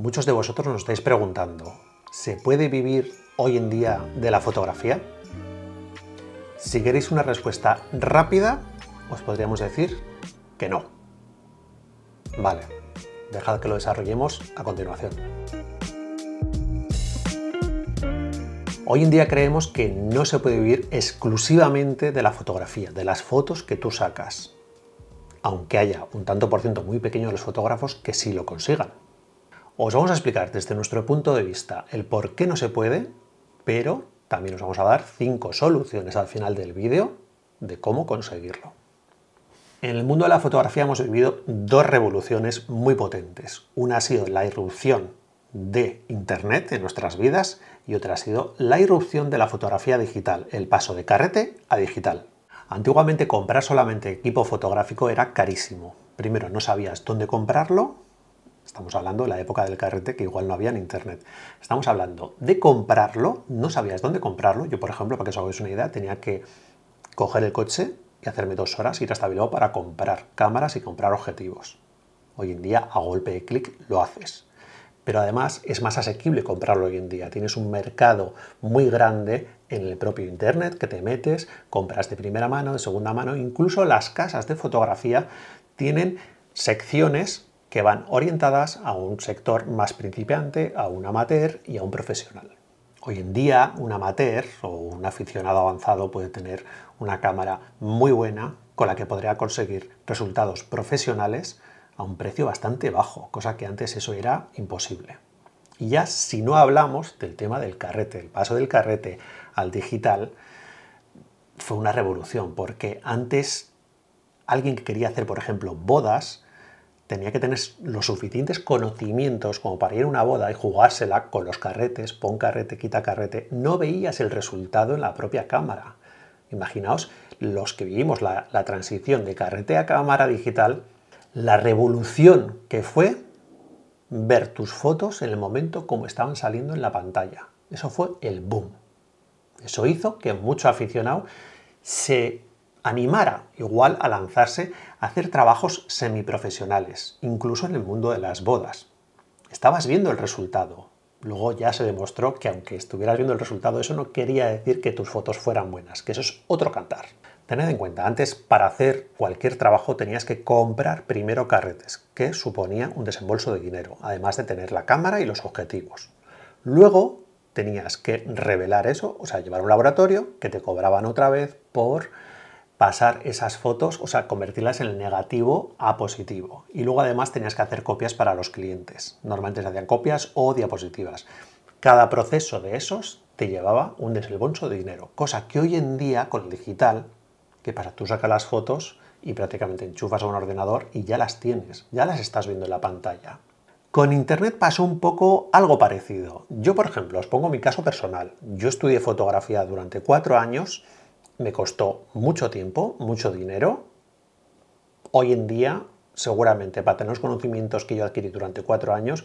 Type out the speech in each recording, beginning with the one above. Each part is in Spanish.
Muchos de vosotros nos estáis preguntando, ¿se puede vivir hoy en día de la fotografía? Si queréis una respuesta rápida, os podríamos decir que no. Vale, dejad que lo desarrollemos a continuación. Hoy en día creemos que no se puede vivir exclusivamente de la fotografía, de las fotos que tú sacas, aunque haya un tanto por ciento muy pequeño de los fotógrafos que sí lo consigan. Os vamos a explicar desde nuestro punto de vista el por qué no se puede, pero también os vamos a dar cinco soluciones al final del vídeo de cómo conseguirlo. En el mundo de la fotografía hemos vivido dos revoluciones muy potentes. Una ha sido la irrupción de Internet en nuestras vidas y otra ha sido la irrupción de la fotografía digital, el paso de carrete a digital. Antiguamente comprar solamente equipo fotográfico era carísimo. Primero no sabías dónde comprarlo, Estamos hablando de la época del carrete que igual no había en internet. Estamos hablando de comprarlo, no sabías dónde comprarlo. Yo, por ejemplo, para que os hagáis una idea, tenía que coger el coche y hacerme dos horas, ir hasta Bilbao para comprar cámaras y comprar objetivos. Hoy en día, a golpe de clic, lo haces. Pero además es más asequible comprarlo hoy en día. Tienes un mercado muy grande en el propio Internet que te metes, compras de primera mano, de segunda mano. Incluso las casas de fotografía tienen secciones que van orientadas a un sector más principiante, a un amateur y a un profesional. Hoy en día un amateur o un aficionado avanzado puede tener una cámara muy buena con la que podría conseguir resultados profesionales a un precio bastante bajo, cosa que antes eso era imposible. Y ya si no hablamos del tema del carrete, el paso del carrete al digital fue una revolución, porque antes alguien que quería hacer, por ejemplo, bodas, tenía que tener los suficientes conocimientos como para ir a una boda y jugársela con los carretes, pon carrete, quita carrete, no veías el resultado en la propia cámara. Imaginaos los que vivimos la, transición de carrete a cámara digital, la revolución que fue ver tus fotos en el momento como estaban saliendo en la pantalla. Eso fue el boom. Eso hizo que mucho aficionado se animara igual a lanzarse a hacer trabajos semiprofesionales, incluso en el mundo de las bodas. Estabas viendo el resultado. Luego ya se demostró que aunque estuvieras viendo el resultado, eso no quería decir que tus fotos fueran buenas, que eso es otro cantar. Tened en cuenta, antes para hacer cualquier trabajo tenías que comprar primero carretes, que suponía un desembolso de dinero, además de tener la cámara y los objetivos. Luego tenías que revelar eso, o sea, llevar un laboratorio que te cobraban otra vez por pasar esas fotos, o sea, convertirlas en el negativo a positivo. Y luego además tenías que hacer copias para los clientes. Normalmente se hacían copias o diapositivas. Cada proceso de esos te llevaba un desembolso de dinero, cosa que hoy en día con el digital, que para tú sacas las fotos y prácticamente enchufas a un ordenador y ya las tienes, ya las estás viendo en la pantalla. Con Internet pasó un poco algo parecido. Yo, por ejemplo, os pongo mi caso personal. Yo estudié fotografía durante cuatro años me costó mucho tiempo, mucho dinero. Hoy en día, seguramente, para tener los conocimientos que yo adquirí durante cuatro años,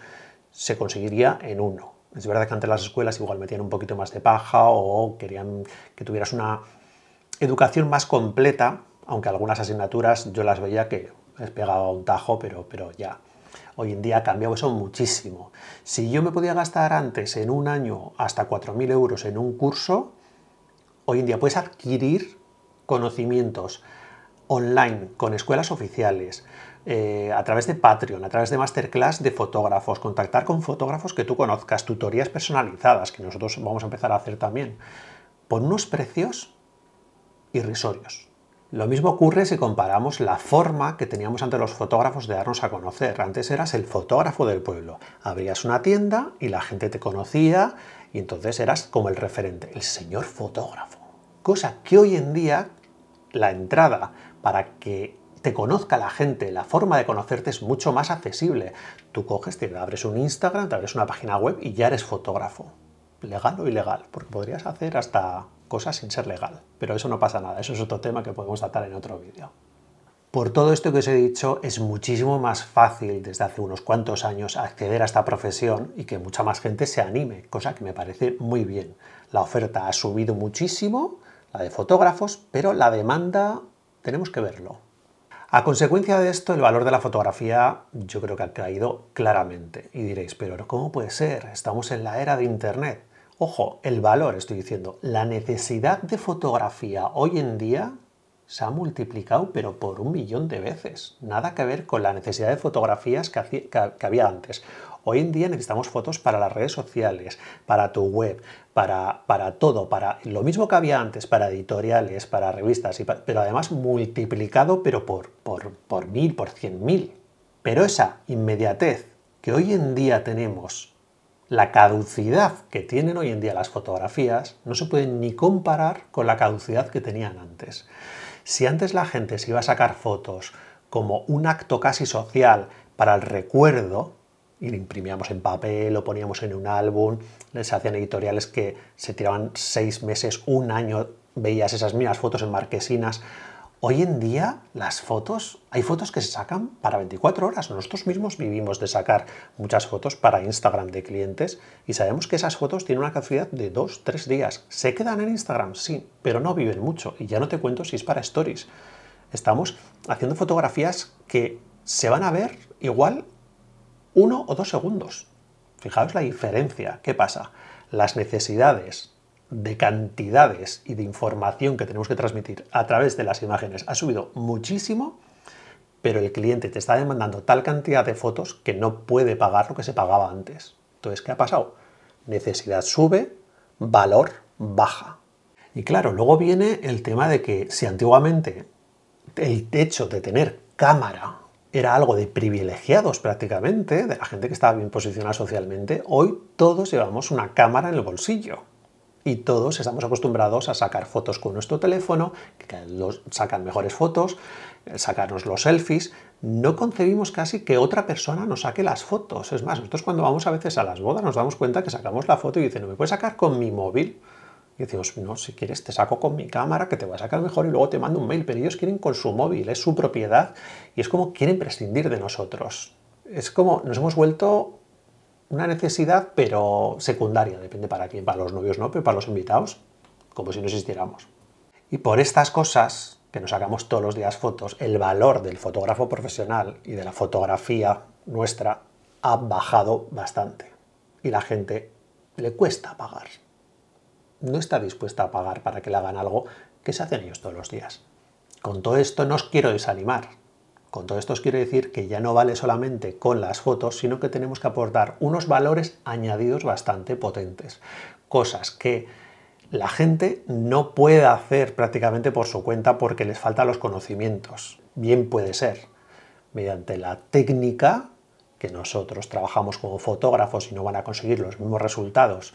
se conseguiría en uno. Es verdad que antes las escuelas igual metían un poquito más de paja o querían que tuvieras una educación más completa, aunque algunas asignaturas yo las veía que les pegaba un tajo, pero, pero ya. Hoy en día ha cambiado eso muchísimo. Si yo me podía gastar antes en un año hasta 4.000 euros en un curso, hoy en día puedes adquirir conocimientos online con escuelas oficiales, eh, a través de Patreon, a través de masterclass de fotógrafos, contactar con fotógrafos que tú conozcas, tutorías personalizadas, que nosotros vamos a empezar a hacer también, por unos precios irrisorios. Lo mismo ocurre si comparamos la forma que teníamos ante los fotógrafos de darnos a conocer. Antes eras el fotógrafo del pueblo. Abrías una tienda y la gente te conocía y entonces eras como el referente, el señor fotógrafo. Cosa que hoy en día la entrada para que te conozca la gente, la forma de conocerte es mucho más accesible. Tú coges, te abres un Instagram, te abres una página web y ya eres fotógrafo. Legal o ilegal, porque podrías hacer hasta cosas sin ser legal. Pero eso no pasa nada, eso es otro tema que podemos tratar en otro vídeo. Por todo esto que os he dicho, es muchísimo más fácil desde hace unos cuantos años acceder a esta profesión y que mucha más gente se anime, cosa que me parece muy bien. La oferta ha subido muchísimo, la de fotógrafos, pero la demanda tenemos que verlo. A consecuencia de esto, el valor de la fotografía yo creo que ha caído claramente. Y diréis, pero ¿cómo puede ser? Estamos en la era de Internet. Ojo, el valor, estoy diciendo, la necesidad de fotografía hoy en día se ha multiplicado, pero por un millón de veces. Nada que ver con la necesidad de fotografías que, había antes. Hoy en día necesitamos fotos para las redes sociales, para tu web, para, para todo, para lo mismo que había antes, para editoriales, para revistas, pero además multiplicado, pero por, por, por mil, por cien mil. Pero esa inmediatez que hoy en día tenemos la caducidad que tienen hoy en día las fotografías no se puede ni comparar con la caducidad que tenían antes. Si antes la gente se iba a sacar fotos como un acto casi social para el recuerdo, y lo imprimíamos en papel, lo poníamos en un álbum, se hacían editoriales que se tiraban seis meses, un año, veías esas mismas fotos en marquesinas, Hoy en día las fotos, hay fotos que se sacan para 24 horas. Nosotros mismos vivimos de sacar muchas fotos para Instagram de clientes y sabemos que esas fotos tienen una capacidad de 2, 3 días. ¿Se quedan en Instagram? Sí, pero no viven mucho. Y ya no te cuento si es para stories. Estamos haciendo fotografías que se van a ver igual uno o dos segundos. Fijaos la diferencia. ¿Qué pasa? Las necesidades de cantidades y de información que tenemos que transmitir a través de las imágenes ha subido muchísimo, pero el cliente te está demandando tal cantidad de fotos que no puede pagar lo que se pagaba antes. Entonces, ¿qué ha pasado? Necesidad sube, valor baja. Y claro, luego viene el tema de que si antiguamente el hecho de tener cámara era algo de privilegiados prácticamente, de la gente que estaba bien posicionada socialmente, hoy todos llevamos una cámara en el bolsillo y todos estamos acostumbrados a sacar fotos con nuestro teléfono, que sacan mejores fotos, eh, sacarnos los selfies. No concebimos casi que otra persona nos saque las fotos. Es más, nosotros cuando vamos a veces a las bodas nos damos cuenta que sacamos la foto y dicen, ¿no me puedes sacar con mi móvil? Y decimos, no, si quieres te saco con mi cámara que te va a sacar mejor y luego te mando un mail, pero ellos quieren con su móvil, es su propiedad y es como quieren prescindir de nosotros. Es como nos hemos vuelto una necesidad, pero secundaria, depende para quién, para los novios no, pero para los invitados, como si no existiéramos. Y por estas cosas, que nos sacamos todos los días fotos, el valor del fotógrafo profesional y de la fotografía nuestra ha bajado bastante. Y la gente le cuesta pagar. No está dispuesta a pagar para que le hagan algo que se hacen ellos todos los días. Con todo esto no os quiero desanimar, con todo esto os quiero decir que ya no vale solamente con las fotos, sino que tenemos que aportar unos valores añadidos bastante potentes. Cosas que la gente no puede hacer prácticamente por su cuenta porque les faltan los conocimientos. Bien puede ser mediante la técnica que nosotros trabajamos como fotógrafos y no van a conseguir los mismos resultados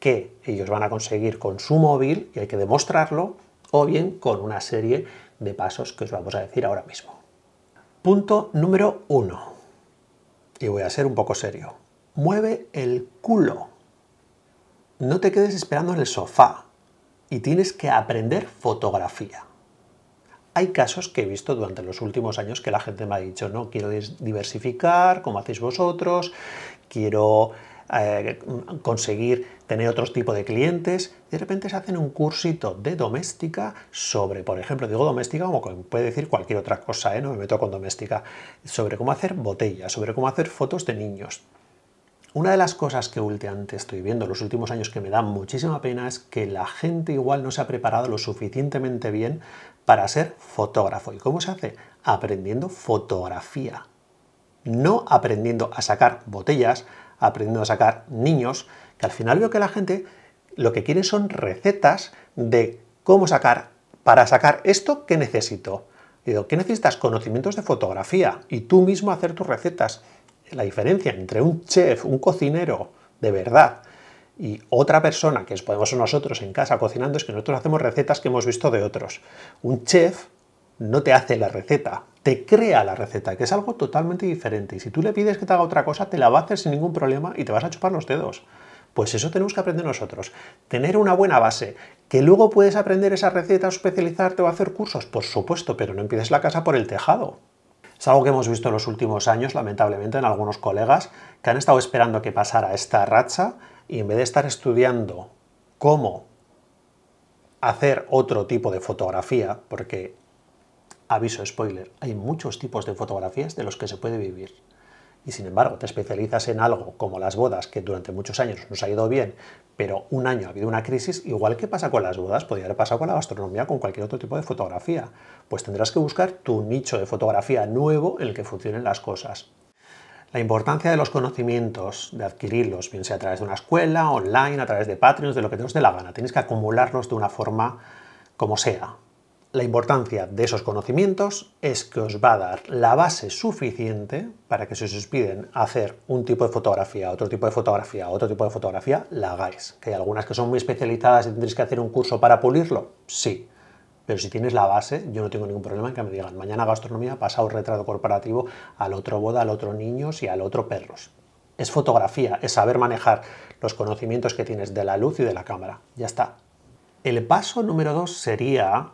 que ellos van a conseguir con su móvil y hay que demostrarlo, o bien con una serie de pasos que os vamos a decir ahora mismo. Punto número uno. Y voy a ser un poco serio. Mueve el culo. No te quedes esperando en el sofá. Y tienes que aprender fotografía. Hay casos que he visto durante los últimos años que la gente me ha dicho, no, quiero diversificar, como hacéis vosotros, quiero eh, conseguir tener otro tipo de clientes, de repente se hacen un cursito de doméstica sobre, por ejemplo, digo doméstica como puede decir cualquier otra cosa, ¿eh? no me meto con doméstica, sobre cómo hacer botellas, sobre cómo hacer fotos de niños. Una de las cosas que últimamente estoy viendo en los últimos años que me da muchísima pena es que la gente igual no se ha preparado lo suficientemente bien para ser fotógrafo. ¿Y cómo se hace? Aprendiendo fotografía. No aprendiendo a sacar botellas, aprendiendo a sacar niños, que al final veo que la gente lo que quiere son recetas de cómo sacar, para sacar esto, ¿qué necesito? Digo, ¿qué necesitas? Conocimientos de fotografía y tú mismo hacer tus recetas. La diferencia entre un chef, un cocinero de verdad, y otra persona que podemos nosotros en casa cocinando es que nosotros hacemos recetas que hemos visto de otros. Un chef no te hace la receta, te crea la receta, que es algo totalmente diferente. Y si tú le pides que te haga otra cosa, te la va a hacer sin ningún problema y te vas a chupar los dedos. Pues eso tenemos que aprender nosotros. Tener una buena base. ¿Que luego puedes aprender esa receta especializarte o hacer cursos? Por supuesto, pero no empieces la casa por el tejado. Es algo que hemos visto en los últimos años, lamentablemente, en algunos colegas que han estado esperando que pasara esta racha y en vez de estar estudiando cómo hacer otro tipo de fotografía, porque Aviso spoiler, hay muchos tipos de fotografías de los que se puede vivir. Y sin embargo, te especializas en algo como las bodas, que durante muchos años nos ha ido bien, pero un año ha habido una crisis, igual que pasa con las bodas, podría haber pasado con la gastronomía, con cualquier otro tipo de fotografía. Pues tendrás que buscar tu nicho de fotografía nuevo en el que funcionen las cosas. La importancia de los conocimientos, de adquirirlos, bien sea a través de una escuela, online, a través de Patreon, de lo que te os dé la gana. Tienes que acumularlos de una forma como sea, la importancia de esos conocimientos es que os va a dar la base suficiente para que si os piden hacer un tipo de fotografía, otro tipo de fotografía, otro tipo de fotografía, la hagáis. Que hay algunas que son muy especializadas y tendréis que hacer un curso para pulirlo, sí. Pero si tienes la base, yo no tengo ningún problema en que me digan mañana gastronomía, pasado retrato corporativo, al otro boda, al otro niños y al otro perros. Es fotografía, es saber manejar los conocimientos que tienes de la luz y de la cámara. Ya está. El paso número dos sería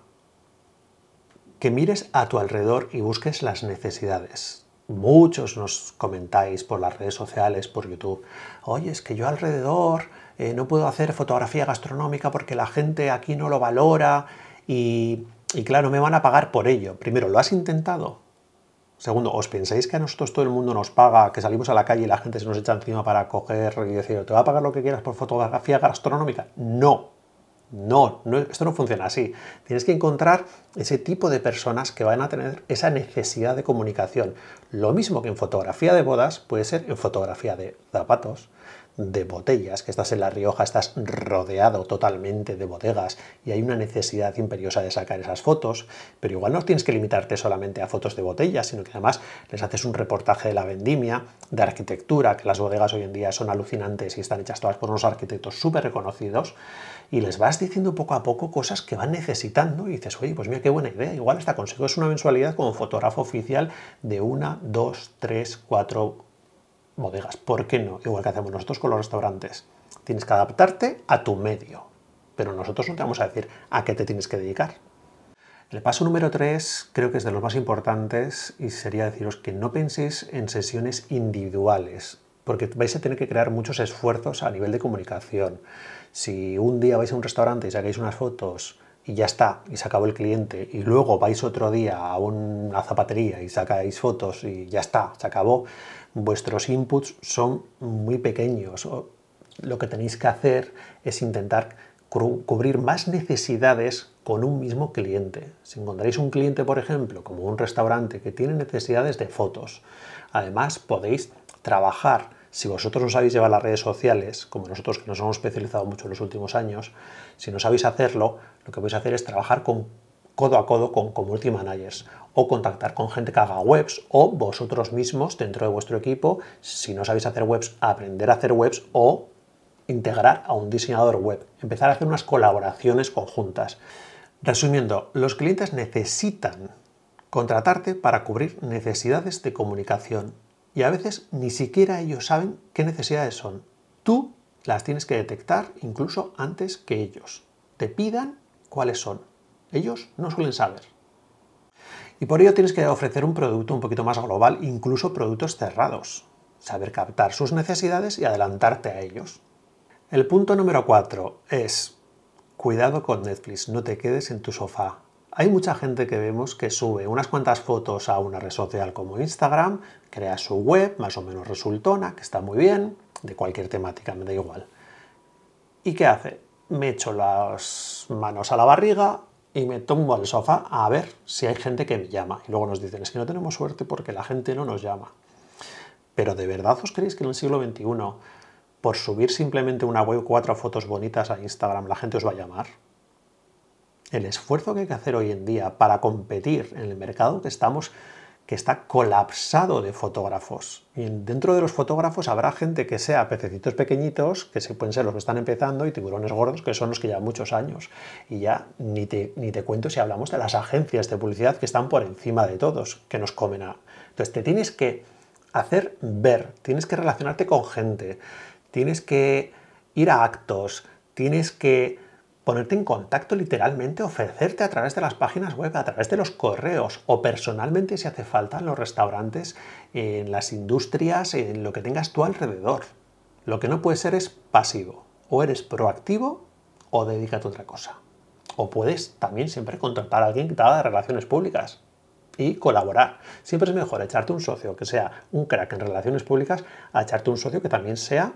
que mires a tu alrededor y busques las necesidades. Muchos nos comentáis por las redes sociales, por YouTube, oye, es que yo alrededor eh, no puedo hacer fotografía gastronómica porque la gente aquí no lo valora y, y claro, me van a pagar por ello. Primero, ¿lo has intentado? Segundo, ¿os pensáis que a nosotros todo el mundo nos paga, que salimos a la calle y la gente se nos echa encima para coger y decir, ¿te va a pagar lo que quieras por fotografía gastronómica? No, no, esto no funciona así. Tienes que encontrar ese tipo de personas que van a tener esa necesidad de comunicación. Lo mismo que en fotografía de bodas puede ser en fotografía de zapatos, de botellas, que estás en La Rioja, estás rodeado totalmente de bodegas y hay una necesidad imperiosa de sacar esas fotos, pero igual no tienes que limitarte solamente a fotos de botellas, sino que además les haces un reportaje de la vendimia, de arquitectura, que las bodegas hoy en día son alucinantes y están hechas todas por unos arquitectos súper reconocidos, y les vas diciendo poco a poco cosas que van necesitando y dices, oye, pues mira qué buena idea, igual hasta consigues una mensualidad como fotógrafo oficial de una, dos, tres, cuatro bodegas. ¿Por qué no? Igual que hacemos nosotros con los restaurantes. Tienes que adaptarte a tu medio, pero nosotros no te vamos a decir a qué te tienes que dedicar. El paso número tres creo que es de los más importantes y sería deciros que no penséis en sesiones individuales, porque vais a tener que crear muchos esfuerzos a nivel de comunicación. Si un día vais a un restaurante y sacáis unas fotos y ya está, y se acabó el cliente, y luego vais otro día a una zapatería y sacáis fotos y ya está, se acabó, vuestros inputs son muy pequeños. Lo que tenéis que hacer es intentar cubrir más necesidades con un mismo cliente. Si encontráis un cliente, por ejemplo, como un restaurante que tiene necesidades de fotos, además podéis trabajar si vosotros no sabéis llevar las redes sociales, como nosotros que nos hemos especializado mucho en los últimos años, si no sabéis hacerlo, lo que a hacer es trabajar con, codo a codo con community managers o contactar con gente que haga webs o vosotros mismos dentro de vuestro equipo, si no sabéis hacer webs, aprender a hacer webs o integrar a un diseñador web, empezar a hacer unas colaboraciones conjuntas. Resumiendo, los clientes necesitan contratarte para cubrir necesidades de comunicación y a veces ni siquiera ellos saben qué necesidades son. Tú las tienes que detectar incluso antes que ellos. Te pidan cuáles son. Ellos no suelen saber. Y por ello tienes que ofrecer un producto un poquito más global, incluso productos cerrados. Saber captar sus necesidades y adelantarte a ellos. El punto número 4 es, cuidado con Netflix, no te quedes en tu sofá. Hay mucha gente que vemos que sube unas cuantas fotos a una red social como Instagram, crea su web, más o menos resultona, que está muy bien, de cualquier temática, me da igual. ¿Y qué hace? Me echo las manos a la barriga y me tumbo al sofá a ver si hay gente que me llama. Y luego nos dicen, es que no tenemos suerte porque la gente no nos llama. Pero ¿de verdad os creéis que en el siglo XXI, por subir simplemente una web cuatro fotos bonitas a Instagram, la gente os va a llamar? El esfuerzo que hay que hacer hoy en día para competir en el mercado que estamos que está colapsado de fotógrafos. Y dentro de los fotógrafos habrá gente que sea pececitos pequeñitos, que se pueden ser los que están empezando, y tiburones gordos, que son los que llevan muchos años. Y ya ni te, ni te cuento si hablamos de las agencias de publicidad que están por encima de todos, que nos comen a... Entonces te tienes que hacer ver, tienes que relacionarte con gente, tienes que ir a actos, tienes que ponerte en contacto literalmente, ofrecerte a través de las páginas web, a través de los correos o personalmente si hace falta en los restaurantes, en las industrias, en lo que tengas tú alrededor. Lo que no puede ser es pasivo. O eres proactivo o dedícate a otra cosa. O puedes también siempre contratar a alguien que te haga de relaciones públicas. y colaborar. Siempre es mejor echarte un socio que sea un crack en relaciones públicas a echarte un socio que también sea